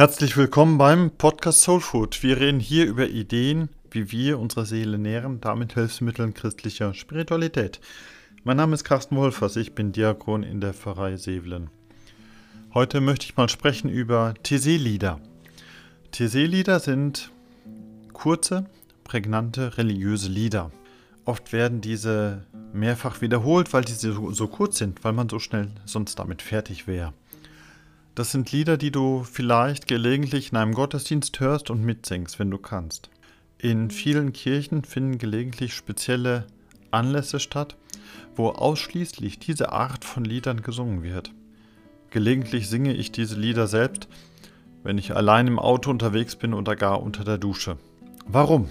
Herzlich willkommen beim Podcast Soul Food. Wir reden hier über Ideen, wie wir unsere Seele nähren, damit Hilfsmitteln christlicher Spiritualität. Mein Name ist Carsten Wolfers, ich bin Diakon in der Pfarrei Sevelen. Heute möchte ich mal sprechen über TC-Lieder. TC-Lieder sind kurze, prägnante religiöse Lieder. Oft werden diese mehrfach wiederholt, weil diese so, so kurz sind, weil man so schnell sonst damit fertig wäre. Das sind Lieder, die du vielleicht gelegentlich in einem Gottesdienst hörst und mitsingst, wenn du kannst. In vielen Kirchen finden gelegentlich spezielle Anlässe statt, wo ausschließlich diese Art von Liedern gesungen wird. Gelegentlich singe ich diese Lieder selbst, wenn ich allein im Auto unterwegs bin oder gar unter der Dusche. Warum?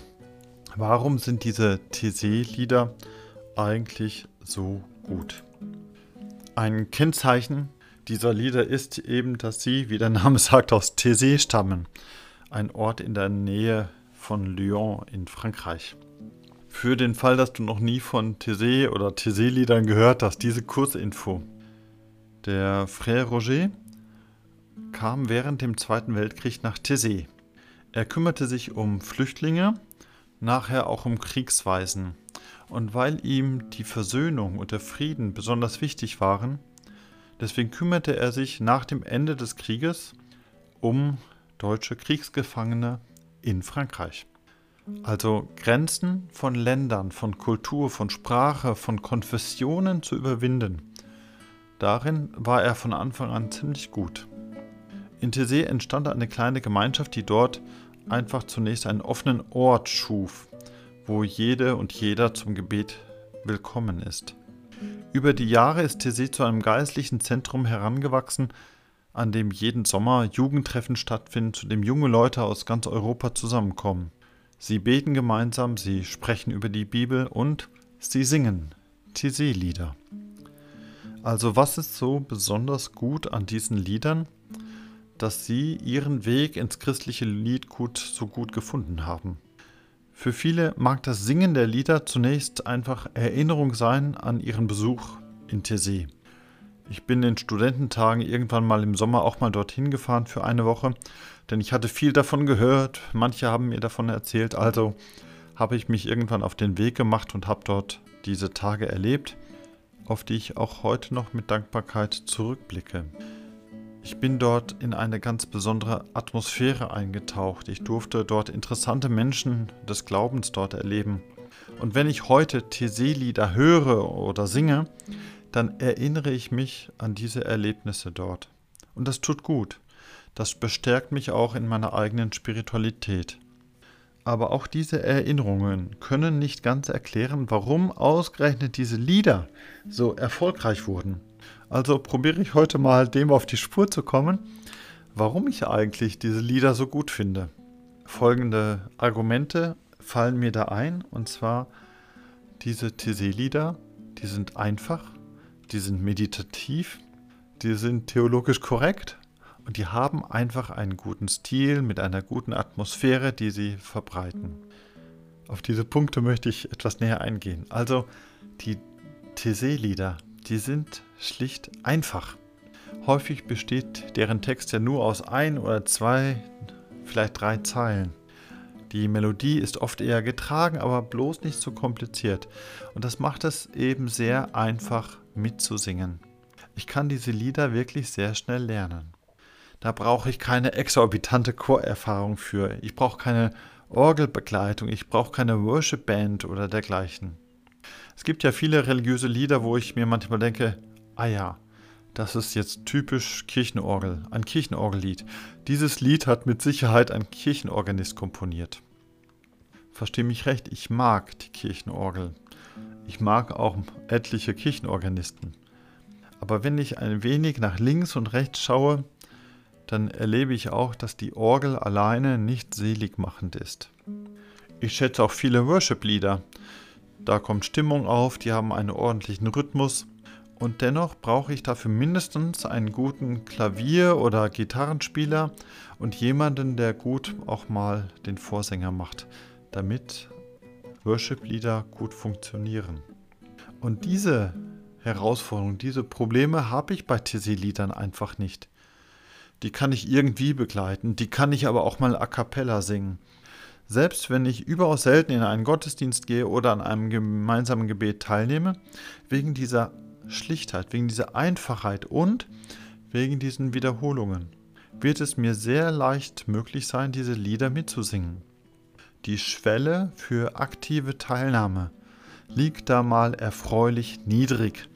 Warum sind diese TC-Lieder eigentlich so gut? Ein Kennzeichen dieser Lieder ist eben, dass sie, wie der Name sagt, aus Thésée stammen, ein Ort in der Nähe von Lyon in Frankreich. Für den Fall, dass du noch nie von Thésée oder Thésée-Liedern gehört hast, diese Kurzinfo. Der Frère Roger kam während dem Zweiten Weltkrieg nach Thésée. Er kümmerte sich um Flüchtlinge, nachher auch um Kriegsweisen. Und weil ihm die Versöhnung und der Frieden besonders wichtig waren, Deswegen kümmerte er sich nach dem Ende des Krieges um deutsche Kriegsgefangene in Frankreich. Also Grenzen von Ländern, von Kultur, von Sprache, von Konfessionen zu überwinden. Darin war er von Anfang an ziemlich gut. In Thésée entstand eine kleine Gemeinschaft, die dort einfach zunächst einen offenen Ort schuf, wo jede und jeder zum Gebet willkommen ist. Über die Jahre ist Tessé zu einem geistlichen Zentrum herangewachsen, an dem jeden Sommer Jugendtreffen stattfinden, zu dem junge Leute aus ganz Europa zusammenkommen. Sie beten gemeinsam, sie sprechen über die Bibel und sie singen Tessé-Lieder. Also was ist so besonders gut an diesen Liedern, dass sie ihren Weg ins christliche Liedgut so gut gefunden haben? Für viele mag das Singen der Lieder zunächst einfach Erinnerung sein an ihren Besuch in Tessé. Ich bin in Studententagen irgendwann mal im Sommer auch mal dorthin gefahren für eine Woche, denn ich hatte viel davon gehört, manche haben mir davon erzählt, also habe ich mich irgendwann auf den Weg gemacht und habe dort diese Tage erlebt, auf die ich auch heute noch mit Dankbarkeit zurückblicke. Ich bin dort in eine ganz besondere Atmosphäre eingetaucht. Ich durfte dort interessante Menschen des Glaubens dort erleben. Und wenn ich heute Thésée-Lieder höre oder singe, dann erinnere ich mich an diese Erlebnisse dort. Und das tut gut. Das bestärkt mich auch in meiner eigenen Spiritualität. Aber auch diese Erinnerungen können nicht ganz erklären, warum ausgerechnet diese Lieder so erfolgreich wurden. Also probiere ich heute mal dem auf die Spur zu kommen, warum ich eigentlich diese Lieder so gut finde. Folgende Argumente fallen mir da ein, und zwar diese Tessé-Lieder, die sind einfach, die sind meditativ, die sind theologisch korrekt und die haben einfach einen guten Stil mit einer guten Atmosphäre, die sie verbreiten. Auf diese Punkte möchte ich etwas näher eingehen. Also die Tessé-Lieder, die sind schlicht einfach. Häufig besteht deren Text ja nur aus ein oder zwei, vielleicht drei Zeilen. Die Melodie ist oft eher getragen, aber bloß nicht so kompliziert. Und das macht es eben sehr einfach mitzusingen. Ich kann diese Lieder wirklich sehr schnell lernen. Da brauche ich keine exorbitante Chorerfahrung für. Ich brauche keine Orgelbegleitung. Ich brauche keine Worship Band oder dergleichen. Es gibt ja viele religiöse Lieder, wo ich mir manchmal denke, ah ja, das ist jetzt typisch Kirchenorgel, ein Kirchenorgellied. Dieses Lied hat mit Sicherheit ein Kirchenorganist komponiert. Versteh mich recht, ich mag die Kirchenorgel. Ich mag auch etliche Kirchenorganisten. Aber wenn ich ein wenig nach links und rechts schaue, dann erlebe ich auch, dass die Orgel alleine nicht seligmachend ist. Ich schätze auch viele Worship-Lieder, da kommt Stimmung auf, die haben einen ordentlichen Rhythmus. Und dennoch brauche ich dafür mindestens einen guten Klavier- oder Gitarrenspieler und jemanden, der gut auch mal den Vorsänger macht, damit Worship-Lieder gut funktionieren. Und diese Herausforderungen, diese Probleme habe ich bei Tizzy-Liedern einfach nicht. die kann ich irgendwie begleiten, die kann ich aber auch mal a cappella singen. Selbst wenn ich überaus selten in einen Gottesdienst gehe oder an einem gemeinsamen Gebet teilnehme, wegen dieser Schlichtheit, wegen dieser Einfachheit und wegen diesen Wiederholungen wird es mir sehr leicht möglich sein, diese Lieder mitzusingen. Die Schwelle für aktive Teilnahme liegt da mal erfreulich niedrig.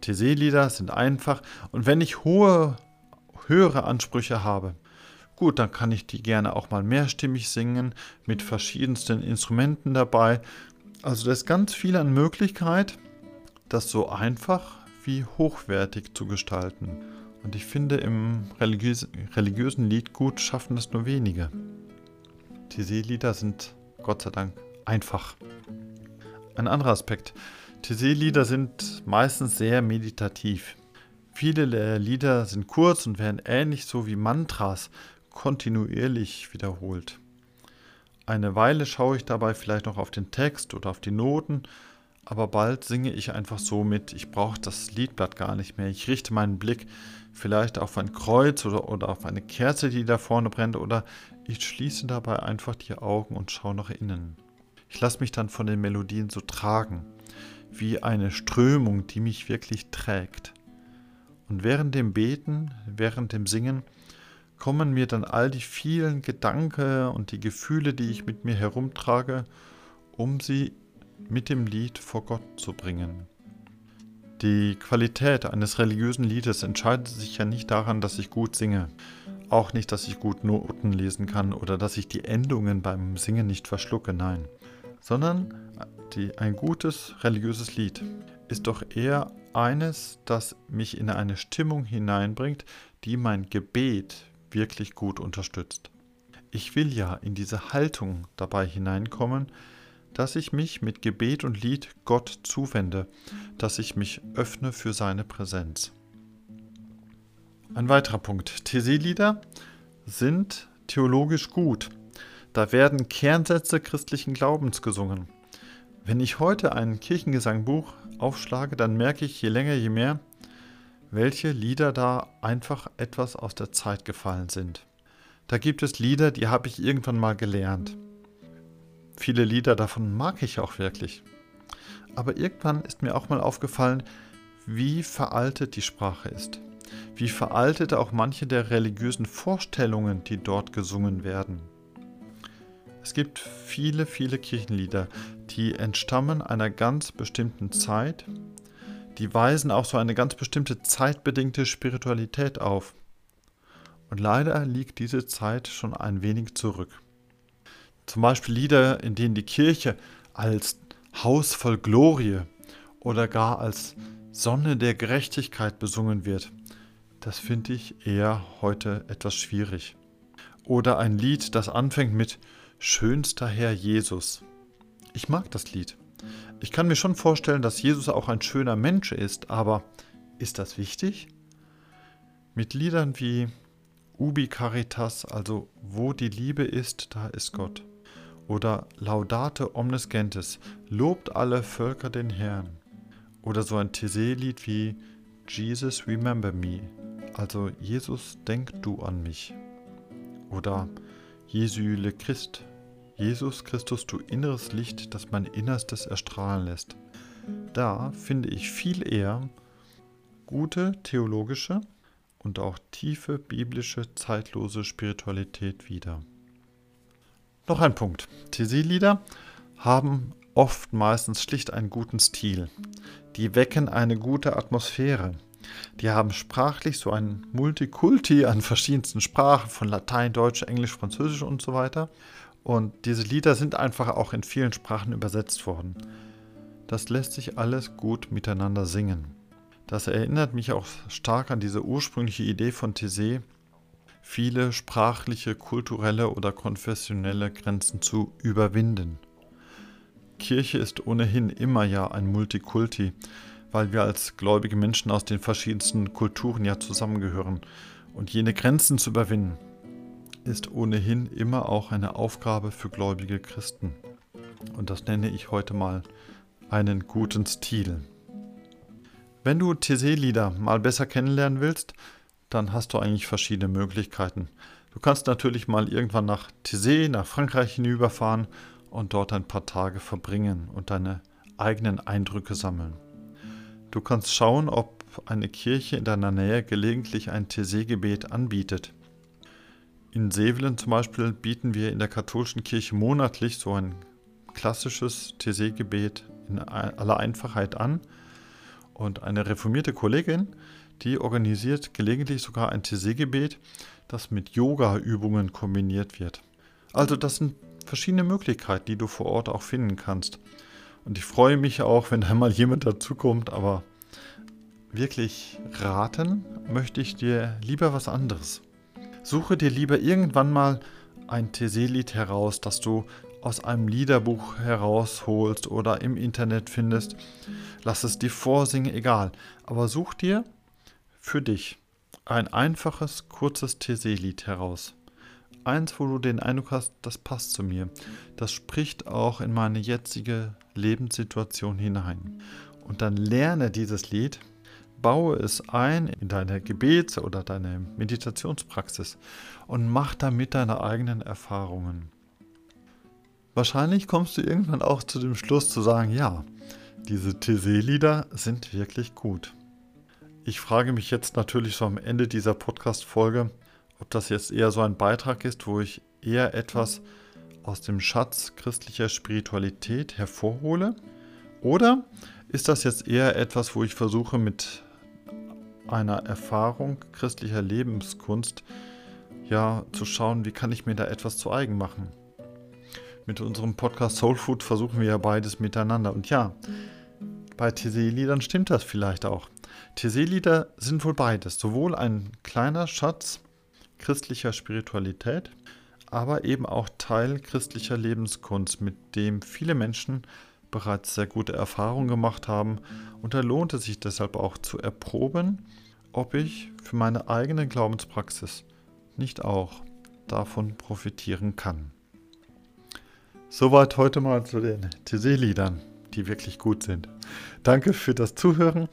TC-Lieder sind einfach und wenn ich hohe, höhere Ansprüche habe, gut, dann kann ich die gerne auch mal mehrstimmig singen, mit verschiedensten Instrumenten dabei. Also da ist ganz viel an Möglichkeit, das so einfach wie hochwertig zu gestalten. Und ich finde, im religiös religiösen Liedgut schaffen das nur wenige. Die Seelieder sind Gott sei Dank einfach. Ein anderer Aspekt. Die Seelieder sind meistens sehr meditativ. Viele der Lieder sind kurz und werden ähnlich so wie Mantras kontinuierlich wiederholt. Eine Weile schaue ich dabei vielleicht noch auf den Text oder auf die Noten, aber bald singe ich einfach so mit. Ich brauche das Liedblatt gar nicht mehr. Ich richte meinen Blick vielleicht auf ein Kreuz oder, oder auf eine Kerze, die da vorne brennt, oder ich schließe dabei einfach die Augen und schaue nach innen. Ich lasse mich dann von den Melodien so tragen, wie eine Strömung, die mich wirklich trägt. Und während dem Beten, während dem Singen, kommen mir dann all die vielen Gedanken und die Gefühle, die ich mit mir herumtrage, um sie mit dem Lied vor Gott zu bringen. Die Qualität eines religiösen Liedes entscheidet sich ja nicht daran, dass ich gut singe. Auch nicht, dass ich gut Noten lesen kann oder dass ich die Endungen beim Singen nicht verschlucke, nein. Sondern die, ein gutes religiöses Lied ist doch eher eines, das mich in eine Stimmung hineinbringt, die mein Gebet wirklich gut unterstützt. Ich will ja in diese Haltung dabei hineinkommen, dass ich mich mit Gebet und Lied Gott zuwende, dass ich mich öffne für seine Präsenz. Ein weiterer Punkt. TC-Lieder sind theologisch gut. Da werden Kernsätze christlichen Glaubens gesungen. Wenn ich heute ein Kirchengesangbuch aufschlage, dann merke ich je länger, je mehr, welche Lieder da einfach etwas aus der Zeit gefallen sind. Da gibt es Lieder, die habe ich irgendwann mal gelernt. Viele Lieder davon mag ich auch wirklich. Aber irgendwann ist mir auch mal aufgefallen, wie veraltet die Sprache ist. Wie veraltet auch manche der religiösen Vorstellungen, die dort gesungen werden. Es gibt viele, viele Kirchenlieder, die entstammen einer ganz bestimmten Zeit, die weisen auch so eine ganz bestimmte zeitbedingte Spiritualität auf. Und leider liegt diese Zeit schon ein wenig zurück. Zum Beispiel Lieder, in denen die Kirche als Haus voll Glorie oder gar als Sonne der Gerechtigkeit besungen wird. Das finde ich eher heute etwas schwierig. Oder ein Lied, das anfängt mit Schönster Herr Jesus. Ich mag das Lied. Ich kann mir schon vorstellen, dass Jesus auch ein schöner Mensch ist, aber ist das wichtig? Mit Liedern wie Ubi Caritas, also wo die Liebe ist, da ist Gott oder Laudate omnes gentes, lobt alle Völker den Herrn. Oder so ein Tese-Lied wie Jesus Remember Me, also Jesus, denk du an mich. Oder Jesu le Christ, Jesus Christus, du inneres Licht, das mein Innerstes erstrahlen lässt. Da finde ich viel eher gute theologische und auch tiefe biblische zeitlose Spiritualität wieder. Noch ein Punkt. TC-Lieder haben oft meistens schlicht einen guten Stil. Die wecken eine gute Atmosphäre. Die haben sprachlich so ein Multikulti an verschiedensten Sprachen, von Latein, Deutsch, Englisch, Französisch und so weiter. Und diese Lieder sind einfach auch in vielen Sprachen übersetzt worden. Das lässt sich alles gut miteinander singen. Das erinnert mich auch stark an diese ursprüngliche Idee von Thésée, viele sprachliche, kulturelle oder konfessionelle Grenzen zu überwinden. Kirche ist ohnehin immer ja ein Multikulti, weil wir als gläubige Menschen aus den verschiedensten Kulturen ja zusammengehören. Und jene Grenzen zu überwinden, ist ohnehin immer auch eine Aufgabe für gläubige Christen. Und das nenne ich heute mal einen guten Stil. Wenn du TC-Lieder mal besser kennenlernen willst, dann hast du eigentlich verschiedene Möglichkeiten. Du kannst natürlich mal irgendwann nach Thésée, nach Frankreich hinüberfahren und dort ein paar Tage verbringen und deine eigenen Eindrücke sammeln. Du kannst schauen, ob eine Kirche in deiner Nähe gelegentlich ein Thésée-Gebet anbietet. In Sevelen zum Beispiel bieten wir in der katholischen Kirche monatlich so ein klassisches Thésée-Gebet in aller Einfachheit an. Und eine reformierte Kollegin, die organisiert gelegentlich sogar ein Thésée-Gebet, das mit Yoga-Übungen kombiniert wird. Also das sind verschiedene Möglichkeiten, die du vor Ort auch finden kannst. Und ich freue mich auch, wenn da mal jemand dazukommt, aber wirklich raten möchte ich dir lieber was anderes. Suche dir lieber irgendwann mal ein TC-Lied heraus, das du aus einem Liederbuch herausholst oder im Internet findest. Lass es dir vorsingen, egal. Aber such dir für dich ein einfaches, kurzes TC-Lied heraus. Eins, wo du den Eindruck hast, das passt zu mir. Das spricht auch in meine jetzige Lebenssituation hinein. Und dann lerne dieses Lied baue es ein in deine Gebets- oder deine Meditationspraxis und mach damit deine eigenen Erfahrungen. Wahrscheinlich kommst du irgendwann auch zu dem Schluss zu sagen, ja, diese TC-Lieder sind wirklich gut. Ich frage mich jetzt natürlich so am Ende dieser Podcast-Folge, ob das jetzt eher so ein Beitrag ist, wo ich eher etwas aus dem Schatz christlicher Spiritualität hervorhole, oder ist das jetzt eher etwas, wo ich versuche mit einer Erfahrung christlicher Lebenskunst ja zu schauen, wie kann ich mir da etwas zu eigen machen. Mit unserem Podcast Soul Food versuchen wir ja beides miteinander. Und ja, bei TC-Liedern stimmt das vielleicht auch. TC-Lieder sind wohl beides. Sowohl ein kleiner Schatz christlicher Spiritualität, aber eben auch Teil christlicher Lebenskunst, mit dem viele Menschen bereits sehr gute Erfahrungen gemacht haben. Und da lohnt es sich deshalb auch zu erproben, ob ich für meine eigene Glaubenspraxis nicht auch davon profitieren kann. Soweit heute mal zu den TC-Liedern, die wirklich gut sind. Danke für das Zuhören.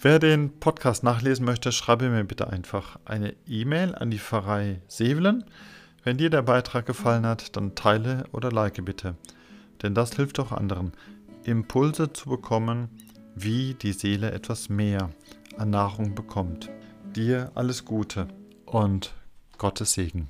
Wer den Podcast nachlesen möchte, schreibe mir bitte einfach eine E-Mail an die Pfarrei Sevelen. Wenn dir der Beitrag gefallen hat, dann teile oder like bitte. Denn das hilft auch anderen. Impulse zu bekommen, wie die Seele etwas mehr an Nahrung bekommt. Dir alles Gute und Gottes Segen.